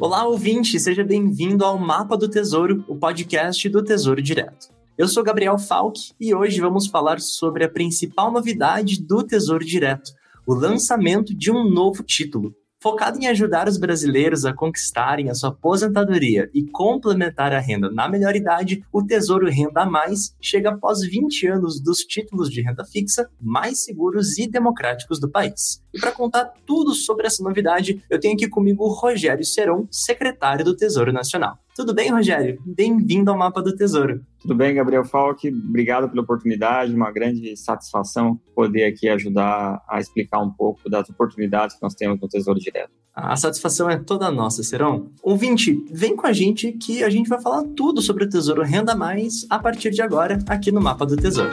Olá, ouvinte, seja bem-vindo ao Mapa do Tesouro, o podcast do Tesouro Direto. Eu sou Gabriel Falck e hoje vamos falar sobre a principal novidade do Tesouro Direto, o lançamento de um novo título, Focado em ajudar os brasileiros a conquistarem a sua aposentadoria e complementar a renda na melhor idade, o Tesouro Renda Mais chega após 20 anos dos títulos de renda fixa mais seguros e democráticos do país. E para contar tudo sobre essa novidade, eu tenho aqui comigo o Rogério Seron, secretário do Tesouro Nacional. Tudo bem, Rogério? Bem-vindo ao Mapa do Tesouro. Tudo bem, Gabriel Falck. Obrigado pela oportunidade. Uma grande satisfação poder aqui ajudar a explicar um pouco das oportunidades que nós temos no Tesouro Direto. A satisfação é toda nossa, Serão. Ouvinte, vem com a gente que a gente vai falar tudo sobre o Tesouro Renda Mais a partir de agora aqui no Mapa do Tesouro.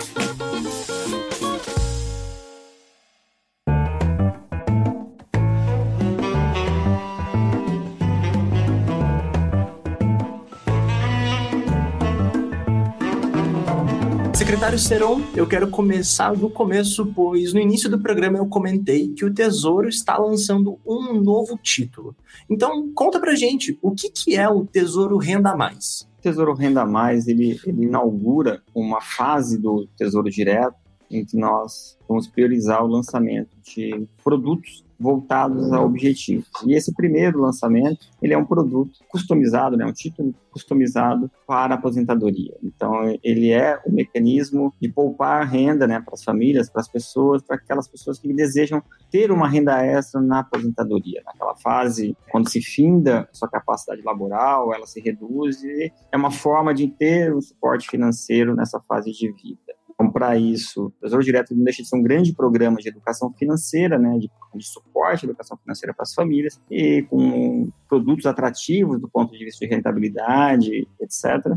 Secretário Seron, eu quero começar do começo, pois no início do programa eu comentei que o Tesouro está lançando um novo título. Então, conta pra gente, o que, que é o Tesouro Renda Mais? O Tesouro Renda Mais, ele, ele inaugura uma fase do Tesouro Direto que nós vamos priorizar o lançamento de produtos voltados a objetivos. E esse primeiro lançamento, ele é um produto customizado, né, um título customizado para a aposentadoria. Então, ele é um mecanismo de poupar renda né, para as famílias, para as pessoas, para aquelas pessoas que desejam ter uma renda extra na aposentadoria. Naquela fase, quando se finda sua capacidade laboral, ela se reduz, e é uma forma de ter um suporte financeiro nessa fase de vida. Então, para isso, o Tesouro Direto não deixa de ser um grande programa de educação financeira, né, de, de suporte à educação financeira para as famílias, e com produtos atrativos do ponto de vista de rentabilidade, etc.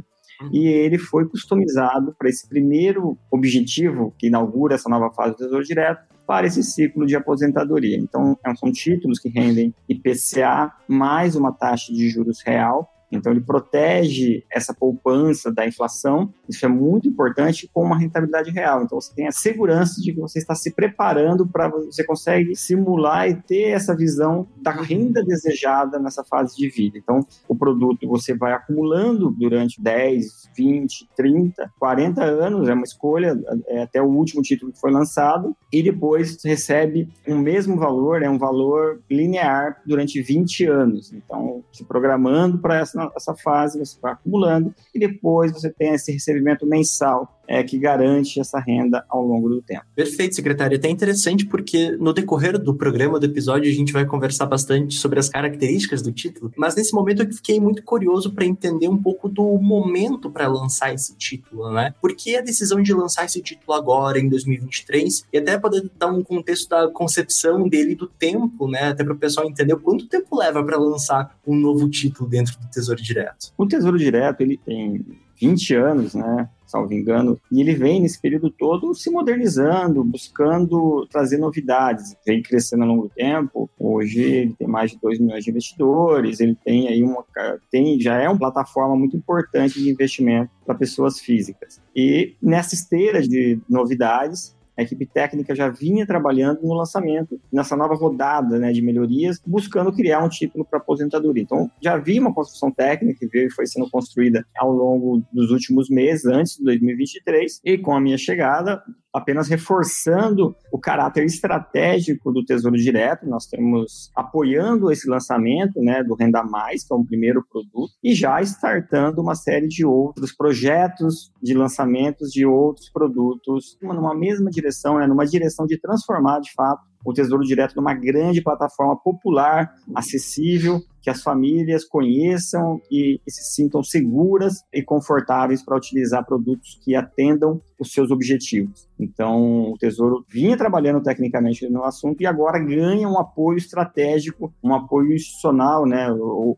Uhum. E ele foi customizado para esse primeiro objetivo que inaugura essa nova fase do Tesouro Direto, para esse ciclo de aposentadoria. Então, são títulos que rendem IPCA mais uma taxa de juros real, então, ele protege essa poupança da inflação, isso é muito importante, com uma rentabilidade real. Então, você tem a segurança de que você está se preparando para você consegue simular e ter essa visão da renda desejada nessa fase de vida. Então, o produto você vai acumulando durante 10, 20, 30, 40 anos, é uma escolha, é até o último título que foi lançado, e depois recebe o um mesmo valor, é um valor linear durante 20 anos. Então, se programando para essa essa fase, você vai acumulando e depois você tem esse recebimento mensal é, que garante essa renda ao longo do tempo. Perfeito, secretário. É até interessante porque no decorrer do programa, do episódio, a gente vai conversar bastante sobre as características do título, mas nesse momento eu fiquei muito curioso para entender um pouco do momento para lançar esse título, né? Por que a decisão de lançar esse título agora, em 2023, e até poder dar um contexto da concepção dele do tempo, né? Até para o pessoal entender quanto tempo leva para lançar um novo título dentro do Tesouro Direto. O Tesouro Direto, ele tem 20 anos, né? Salvo engano, e ele vem nesse período todo se modernizando, buscando trazer novidades, vem crescendo ao longo do tempo. Hoje ele tem mais de 2 milhões de investidores, ele tem aí uma tem já é uma plataforma muito importante de investimento para pessoas físicas. E nessa esteira de novidades, a equipe técnica já vinha trabalhando no lançamento, nessa nova rodada né, de melhorias, buscando criar um título para aposentadoria. Então, já havia uma construção técnica que veio e foi sendo construída ao longo dos últimos meses, antes de 2023, e com a minha chegada, apenas reforçando o caráter estratégico do Tesouro Direto. Nós temos apoiando esse lançamento né, do Renda Mais, que é um primeiro produto, e já startando uma série de outros projetos de lançamentos de outros produtos numa mesma direção, né, numa direção de transformar de fato o Tesouro Direto numa grande plataforma popular, acessível, que as famílias conheçam e, e se sintam seguras e confortáveis para utilizar produtos que atendam os seus objetivos. Então, o Tesouro vinha trabalhando tecnicamente no assunto e agora ganha um apoio estratégico, um apoio institucional, né?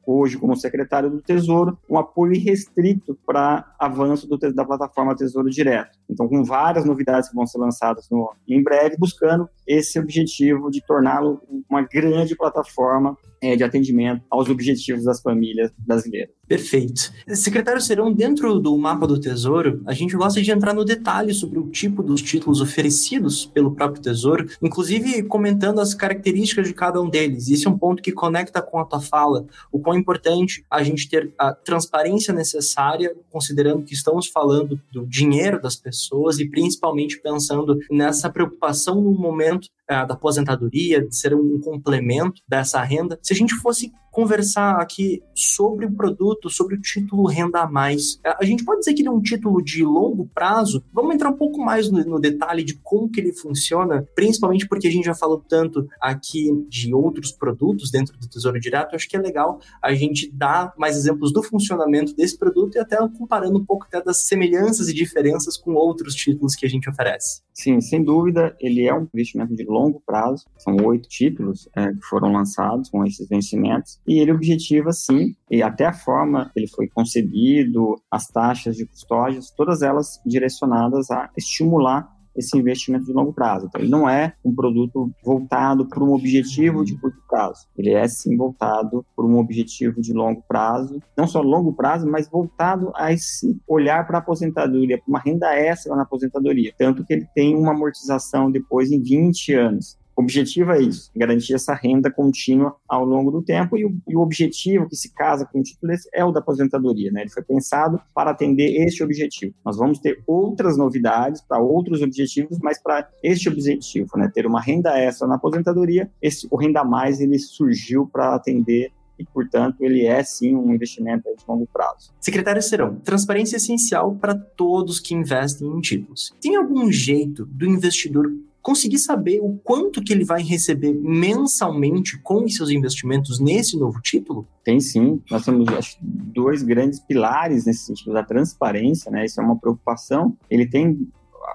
Hoje, como secretário do Tesouro, um apoio restrito para avanço do, da plataforma Tesouro Direto. Então, com várias novidades que vão ser lançadas no, em breve, buscando esse objetivo de torná-lo uma grande plataforma é, de atendimento aos objetivos das famílias brasileiras. Perfeito. Secretário Serão, dentro do mapa do Tesouro, a gente gosta de entrar no detalhe sobre o tipo dos títulos oferecidos pelo próprio Tesouro, inclusive comentando as características de cada um deles. Esse é um ponto que conecta com a tua fala, o quão importante a gente ter a transparência necessária, considerando que estamos falando do dinheiro das pessoas e principalmente pensando nessa preocupação no momento uh, da aposentadoria, de ser um complemento dessa renda. Se a gente fosse conversar aqui sobre o produto, sobre o título Renda a Mais. É, a gente pode dizer que ele é um título de longo prazo? Vamos entrar um pouco mais no, no, detalhe de como que ele funciona, principalmente porque a gente já falou tanto aqui de outros produtos dentro do Tesouro Direto, acho que é legal a gente dar mais exemplos do funcionamento desse produto e até comparando um pouco até das semelhanças e diferenças com outros títulos que a gente oferece. Sim, sem dúvida, ele é um investimento de longo prazo, são oito títulos é, que foram lançados com esses vencimentos, e ele objetiva, sim, e até a forma que ele foi concebido, as taxas de custódias, todas elas direcionadas a estimular esse investimento de longo prazo. Então, ele não é um produto voltado para um objetivo de curto prazo. Ele é sim voltado por um objetivo de longo prazo, não só longo prazo, mas voltado a esse olhar para a aposentadoria, para uma renda extra na aposentadoria. Tanto que ele tem uma amortização depois em 20 anos. Objetivo é isso, garantir essa renda contínua ao longo do tempo e o, e o objetivo que se casa com o título é o da aposentadoria, né? Ele foi pensado para atender este objetivo. Nós vamos ter outras novidades para outros objetivos, mas para este objetivo, né? Ter uma renda extra na aposentadoria, esse, o Renda Mais ele surgiu para atender e, portanto, ele é sim um investimento de longo prazo. Secretário Serão, transparência é essencial para todos que investem em títulos. Tem algum jeito do investidor conseguir saber o quanto que ele vai receber mensalmente com os seus investimentos nesse novo título? Tem sim, nós temos acho, dois grandes pilares nesse sentido da transparência, né? Isso é uma preocupação. Ele tem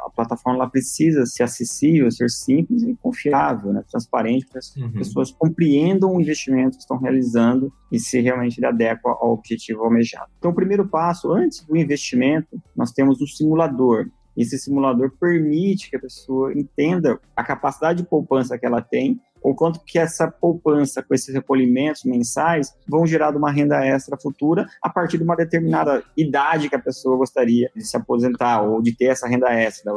a plataforma ela precisa ser acessível, ser simples e confiável, né? transparente, para que as uhum. pessoas compreendam o investimento que estão realizando e se realmente ele adequa ao objetivo almejado. Então, o primeiro passo, antes do investimento, nós temos o simulador. Esse simulador permite que a pessoa entenda a capacidade de poupança que ela tem ou quanto que essa poupança com esses recolhimentos mensais vão gerar uma renda extra futura a partir de uma determinada idade que a pessoa gostaria de se aposentar ou de ter essa renda extra,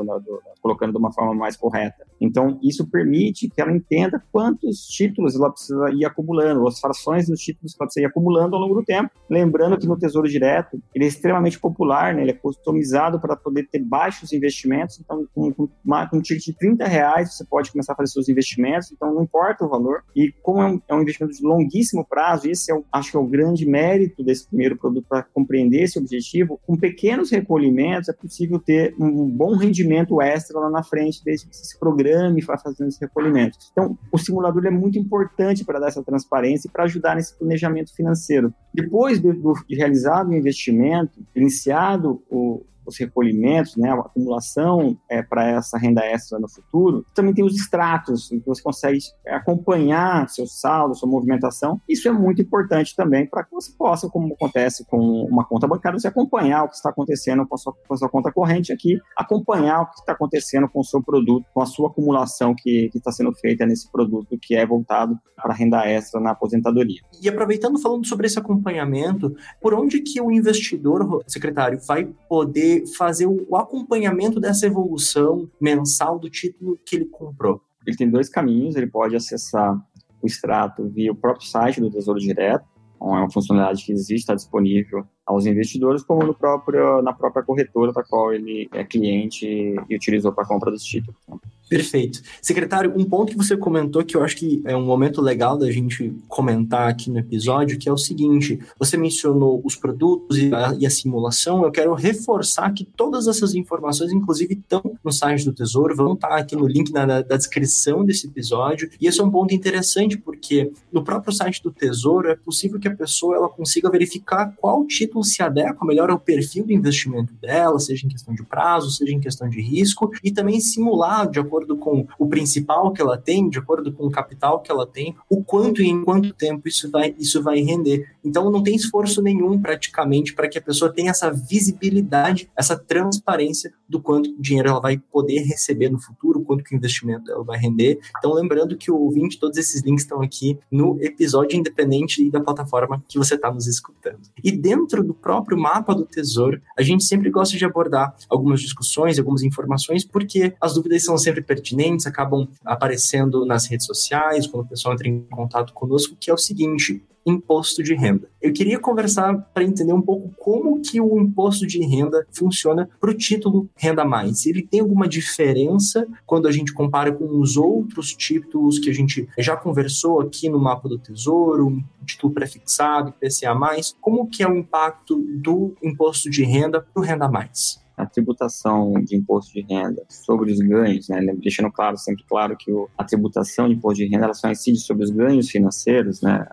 colocando de uma forma mais correta. Então, isso permite que ela entenda quantos títulos ela precisa ir acumulando, as frações dos títulos que ela precisa ir acumulando ao longo do tempo. Lembrando que no Tesouro Direto, ele é extremamente popular, né? ele é customizado para poder ter baixos investimentos. Então, com, com, com um ticket de 30 reais, você pode começar a fazer seus investimentos. Então, não importa o valor. E como é um, é um investimento de longuíssimo prazo, esse é, o, acho que é o grande mérito desse primeiro produto para compreender esse objetivo. Com pequenos recolhimentos, é possível ter um bom rendimento extra lá na frente, desde que se programe para fazer esse recolhimento. Então, o simulador é muito importante para dar essa transparência e para ajudar nesse planejamento financeiro. Depois de, de realizado o investimento, iniciado o, os recolhimentos, né, a acumulação é, para essa renda extra no futuro. Também tem os extratos, que você consegue acompanhar seu saldo, sua movimentação. Isso é muito importante também para que você possa, como acontece com uma conta bancária, você acompanhar o que está acontecendo com a sua, com a sua conta corrente aqui, acompanhar o que está acontecendo com o seu produto, com a sua acumulação que está sendo feita nesse produto que é voltado para renda extra na aposentadoria. E aproveitando falando sobre esse acompanhamento, por onde que o investidor, secretário, vai poder fazer o acompanhamento dessa evolução mensal do título que ele comprou? Ele tem dois caminhos, ele pode acessar o extrato via o próprio site do Tesouro Direto, é uma funcionalidade que existe, está disponível aos investidores, como no próprio, na própria corretora da qual ele é cliente e utilizou para a compra dos títulos. Perfeito. Secretário, um ponto que você comentou que eu acho que é um momento legal da gente comentar aqui no episódio, que é o seguinte: você mencionou os produtos e a, e a simulação. Eu quero reforçar que todas essas informações, inclusive, estão no site do Tesouro, vão estar aqui no link na, descrição desse episódio. E esse é um ponto interessante, porque no próprio site do Tesouro é possível que a pessoa ela consiga verificar qual título se adequa melhor ao perfil do investimento dela, seja em questão de prazo, seja em questão de risco, e também simular, de acordo acordo com o principal que ela tem, de acordo com o capital que ela tem, o quanto e em quanto tempo isso vai, isso vai render. Então não tem esforço nenhum praticamente para que a pessoa tenha essa visibilidade, essa transparência do quanto dinheiro ela vai poder receber no futuro, quanto que o investimento ela vai render. Então, lembrando que o ouvinte, todos esses links estão aqui no episódio independente da plataforma que você está nos escutando. E dentro do próprio mapa do Tesouro, a gente sempre gosta de abordar algumas discussões, algumas informações, porque as dúvidas são sempre pertinentes, acabam aparecendo nas redes sociais, quando o pessoal entra em contato conosco, que é o seguinte: imposto de renda. Eu queria conversar para entender um pouco como que o imposto de renda funciona para o título Renda Mais. Ele tem alguma diferença quando a gente compara com os outros títulos que a gente já conversou aqui no mapa do Tesouro, título prefixado, IPCA+, como que é o impacto do imposto de renda para o Renda Mais? A tributação de imposto de renda sobre os ganhos, né, deixando claro, sempre claro que a tributação de imposto de renda ela só incide sobre os ganhos financeiros, né,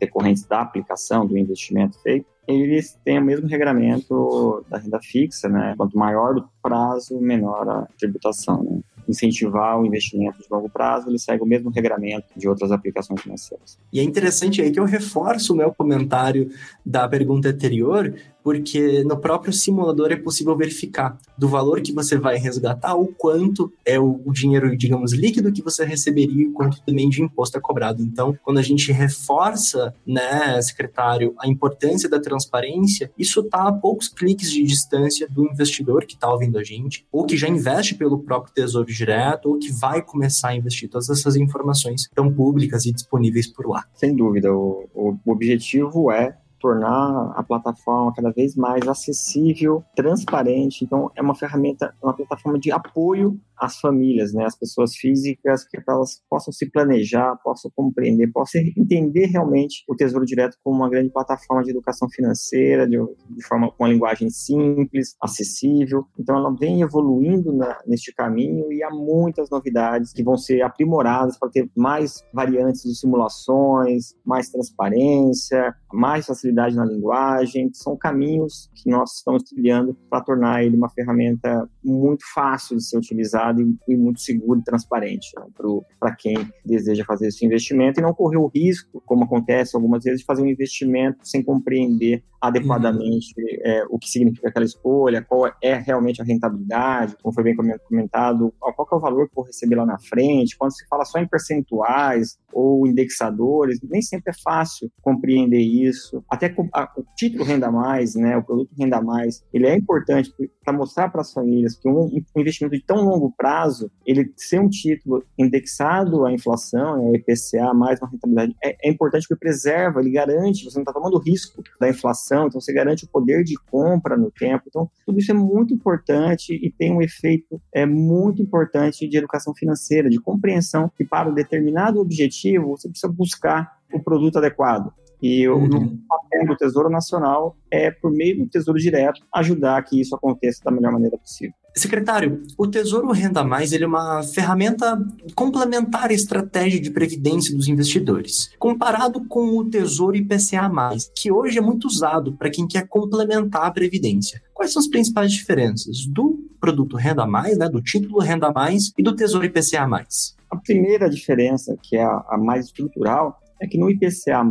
decorrentes da aplicação do investimento feito, eles têm o mesmo regramento da renda fixa, né, quanto maior o prazo, menor a tributação, né incentivar o investimento de longo prazo, ele segue o mesmo regramento de outras aplicações financeiras. E é interessante aí que eu reforço o meu comentário da pergunta anterior, porque no próprio simulador é possível verificar do valor que você vai resgatar o quanto é o, dinheiro, digamos, líquido que você receberia e quanto também de imposto é cobrado. Então, quando a gente reforça, né, secretário, a importância da transparência, isso está a poucos cliques de distância do investidor que está ouvindo a gente, ou que já investe pelo próprio Tesouro Direto, ou que vai começar a investir. Todas essas informações estão públicas e disponíveis por lá. Sem dúvida, o, o objetivo é tornar a plataforma cada vez mais acessível, transparente. Então, é uma ferramenta, uma plataforma de apoio às famílias, né, às pessoas físicas, que elas possam se planejar, possam compreender, possam entender realmente o Tesouro Direto como uma grande plataforma de educação financeira, de, de forma com uma linguagem simples, acessível. Então, ela vem evoluindo na, neste caminho e há muitas novidades que vão ser aprimoradas para ter mais variantes de simulações, mais transparência, mais facilidade na linguagem. São caminhos que nós estamos trilhando para tornar ele uma ferramenta muito fácil de ser utilizada e, e muito seguro e transparente né, para quem deseja fazer esse investimento e não correr o risco, como acontece algumas vezes, de fazer um investimento sem compreender adequadamente uhum. é, o que significa aquela escolha, qual é realmente a rentabilidade, como foi bem comentado, qual é o valor que eu vou receber lá na frente, quando se fala só em percentuais ou indexadores, nem sempre é fácil compreender isso. Até a, o título Renda Mais, né, o produto Renda Mais, ele é importante para mostrar para as famílias que um, um, investimento de tão longo prazo, ele ser um título indexado à inflação, a IPCA, mais uma rentabilidade, é, é importante porque preserva, ele garante, você não está tomando risco da inflação, então você garante o poder de compra no tempo. Então, tudo isso é muito importante e tem um efeito é, muito importante de educação financeira, de compreensão que para um determinado objetivo você precisa buscar o produto adequado. E uhum. o papel do Tesouro Nacional é, por meio do Tesouro Direto, ajudar que isso aconteça da melhor maneira possível. Secretário, o Tesouro Renda Mais é uma ferramenta complementar à estratégia de previdência dos investidores, comparado com o Tesouro IPCA+, que hoje é muito usado para quem quer complementar a previdência. Quais são as principais diferenças do produto Renda Mais, né, do título Renda Mais e do Tesouro IPCA+. A primeira diferença, que é a, a mais estrutural, é que no IPCA+,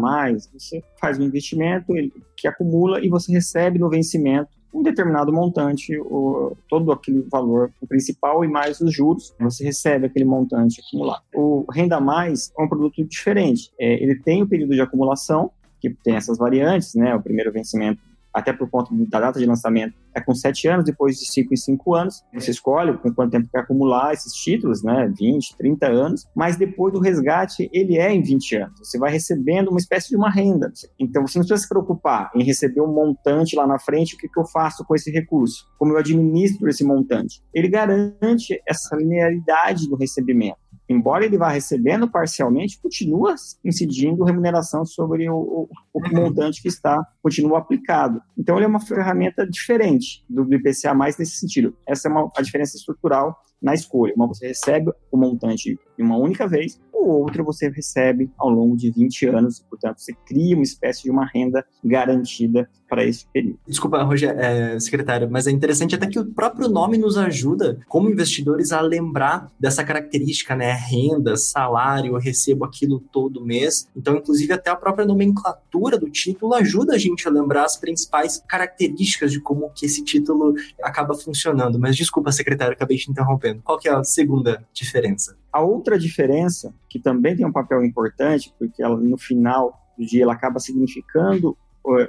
você faz um investimento que acumula e você recebe no vencimento um determinado montante, o, todo aquele valor principal e mais os juros, você recebe aquele montante acumulado. O Renda Mais é um produto diferente. É, ele tem o período de acumulação, que tem essas variantes, né? O primeiro vencimento até por conta da data de lançamento, é com sete anos, depois de cinco e cinco anos. Você escolhe com quanto tempo quer acumular esses títulos, né? 20, 30 anos, mas depois do resgate, ele é em 20 anos. Você vai recebendo uma espécie de uma renda. Então você não precisa se preocupar em receber um montante lá na frente, o que, que eu faço com esse recurso? Como eu administro esse montante? Ele garante essa linearidade do recebimento embora ele vá recebendo parcialmente, continua incidindo remuneração sobre o, o, o montante que está, continua aplicado. Então, ele é uma ferramenta diferente do, do IPCA+, nesse sentido. Essa é uma, a diferença estrutural na escolha. Uma você recebe o montante em uma única vez, o o outro você recebe ao longo de 20 anos, portanto, você cria uma espécie de uma renda garantida para esse período. Desculpa, Rogério, é, secretário, mas é interessante até que o próprio nome nos ajuda, como investidores, a lembrar dessa característica, né? Renda, salário, eu recebo aquilo todo mês. Então, inclusive, até a própria nomenclatura do título ajuda a gente a lembrar as principais características de como que esse título acaba funcionando. Mas desculpa, secretário, acabei te Qual que é a segunda diferença? A outra diferença, que também tem um papel importante, porque ela, no final do dia ela acaba significando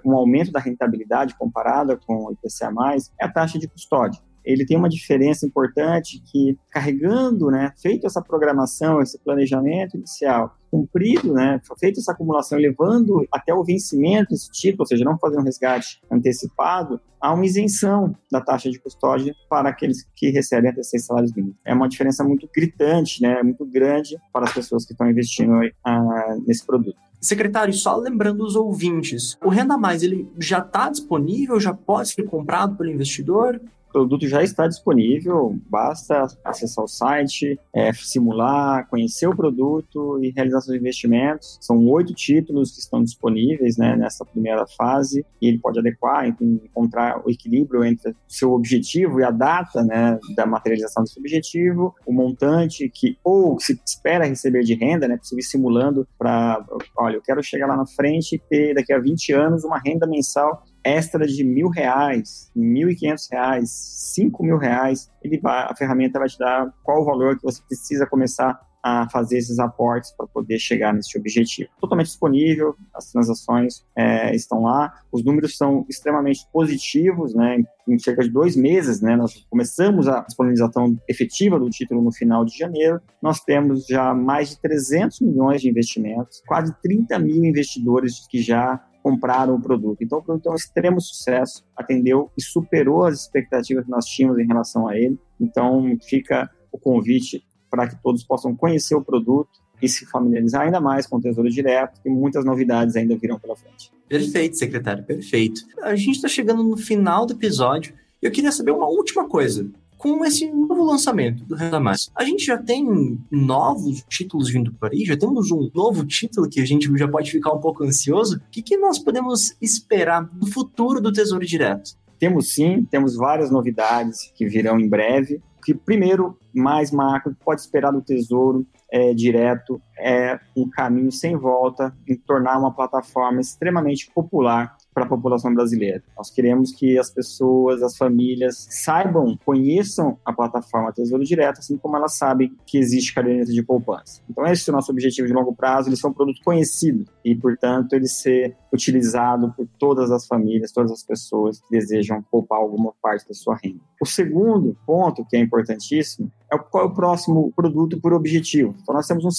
um aumento da rentabilidade comparada com o IPCA+, é a taxa de custódia. Ele tem uma diferença importante que, carregando, né, feito essa programação, esse planejamento inicial, cumprido, né, feito essa acumulação, levando até o vencimento esse título, ou seja, não fazer um resgate antecipado, há uma isenção da taxa de custódia para aqueles que recebem até seis salários mínimos. É uma diferença muito gritante, né, muito grande para as pessoas que estão investindo ah, nesse produto. Secretário, só lembrando os ouvintes, o Renda Mais ele já está disponível, já pode ser comprado pelo investidor? O produto já está disponível, basta acessar o site, é, simular, conhecer o produto e realizar seus investimentos. São oito títulos que estão disponíveis né, nessa primeira fase e ele pode adequar, encontrar o equilíbrio entre o seu objetivo e a data né, da materialização desse objetivo, o montante que ou se espera receber de renda, né, possível simulando para, olha, eu quero chegar lá na frente e ter daqui a 20 anos uma renda mensal extra de mil reais, mil e quinhentos reais, cinco mil reais, ele vai, a ferramenta vai te dar qual o valor que você precisa começar a fazer esses aportes para poder chegar nesse objetivo. Totalmente disponível, as transações é, estão lá, os números são extremamente positivos, né? Em cerca de dois meses, né? Nós começamos a disponibilização efetiva do título no final de janeiro. Nós temos já mais de 300 milhões de investimentos, quase 30 mil investidores que já compraram o produto. Então, o produto é um extremo sucesso, atendeu e superou as expectativas que nós tínhamos em relação a ele. Então, fica o convite para que todos possam conhecer o produto e se familiarizar ainda mais com o Tesouro Direto, e muitas novidades ainda virão pela frente. Perfeito, secretário, perfeito. A gente está chegando no final do episódio. Eu queria saber uma última coisa com esse novo lançamento do Renda. A gente já tem novos títulos vindo por aí, já temos um novo título que a gente já pode ficar um pouco ansioso. O que, que nós podemos esperar no futuro do Tesouro Direto? Temos sim, temos várias novidades que virão em breve. Que primeiro, mais macro, pode esperar do Tesouro é, Direto é um caminho sem volta em tornar uma plataforma extremamente popular para a população brasileira. Nós queremos que as pessoas, as famílias saibam, conheçam a plataforma Tesouro Direto, assim como elas sabem que existe caderneta de poupança. Então esse é o nosso objetivo de longo prazo, ele ser um produto conhecido e, portanto, ele ser utilizado por todas as famílias, todas as pessoas que desejam poupar alguma parte da sua renda. O segundo ponto, que é importantíssimo, é qual é o próximo produto por objetivo. Então nós temos um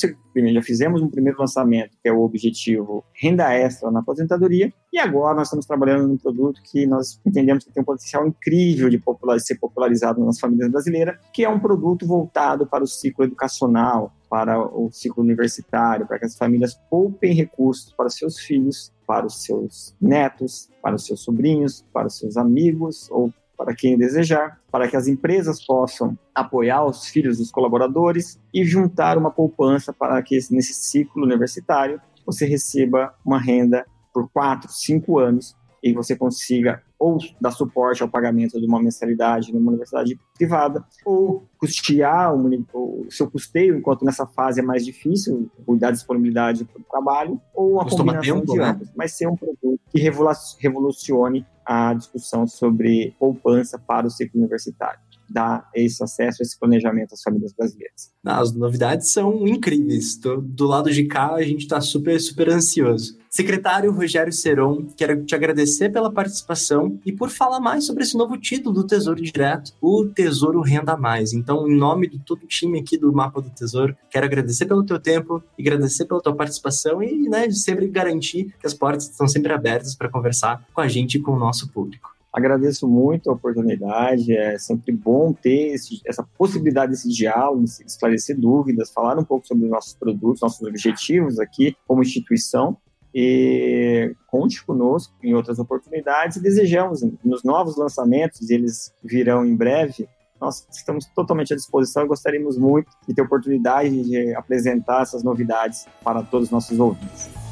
já fizemos um primeiro lançamento, que é o objetivo renda extra na aposentadoria, e agora nós estamos trabalhando num produto que nós entendemos que tem um potencial incrível de, popular, de ser popularizado nas famílias brasileiras, que é um produto voltado para o ciclo educacional, para o ciclo universitário, para que as famílias poupem recursos para seus filhos, para os seus netos, para os seus sobrinhos, para os seus amigos ou para quem desejar, para que as empresas possam apoiar os filhos dos colaboradores e juntar uma poupança para que nesse ciclo universitário você receba uma renda por quatro, cinco anos e você consiga ou dar suporte ao pagamento de uma mensalidade numa universidade privada, ou custear o, seu custeio, enquanto nessa fase é mais difícil, cuidar da disponibilidade para o trabalho, ou uma Costuma combinação tempo, de né? ambos, né? mas ser um produto que revolucione a discussão sobre poupança para o ciclo universitário dar esse acesso, esse planejamento às famílias brasileiras. As novidades são incríveis. Tô, do lado de cá, a gente está super, super ansioso. Secretário Rogério Seron, quero te agradecer pela participação e por falar mais sobre esse novo título do Tesouro Direto, o Tesouro Renda Mais. Então, em nome de todo o time aqui do Mapa do Tesouro, quero agradecer pelo teu tempo agradecer pela tua participação e né, sempre garantir que as portas estão sempre abertas para conversar com a gente e com o nosso público. Agradeço muito a oportunidade, é sempre bom ter esse, essa possibilidade desse diálogo, esclarecer dúvidas, falar um pouco sobre os nossos produtos, nossos objetivos aqui como instituição. E conte conosco em outras oportunidades e desejamos nos novos lançamentos, eles virão em breve, nós estamos totalmente à disposição e gostaríamos muito de ter oportunidade de apresentar essas novidades para todos os nossos ouvintes.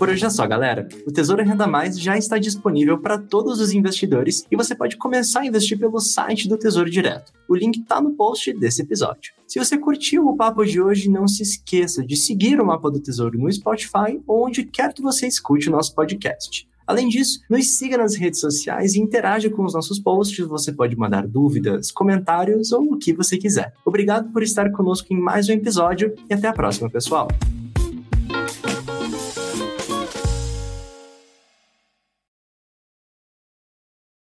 Por hoje é só, galera. O Tesouro Renda Mais já está disponível para todos os investidores e você pode começar a investir pelo site do Tesouro Direto. O link está no post desse episódio. Se você curtiu o papo de hoje, não se esqueça de seguir o Mapa do Tesouro no Spotify ou onde quer que você escute o nosso podcast. Além disso, nos siga nas redes sociais e interaja com os nossos posts. Você pode mandar dúvidas, comentários ou o que você quiser. Obrigado por estar conosco em mais um episódio e até a próxima, pessoal.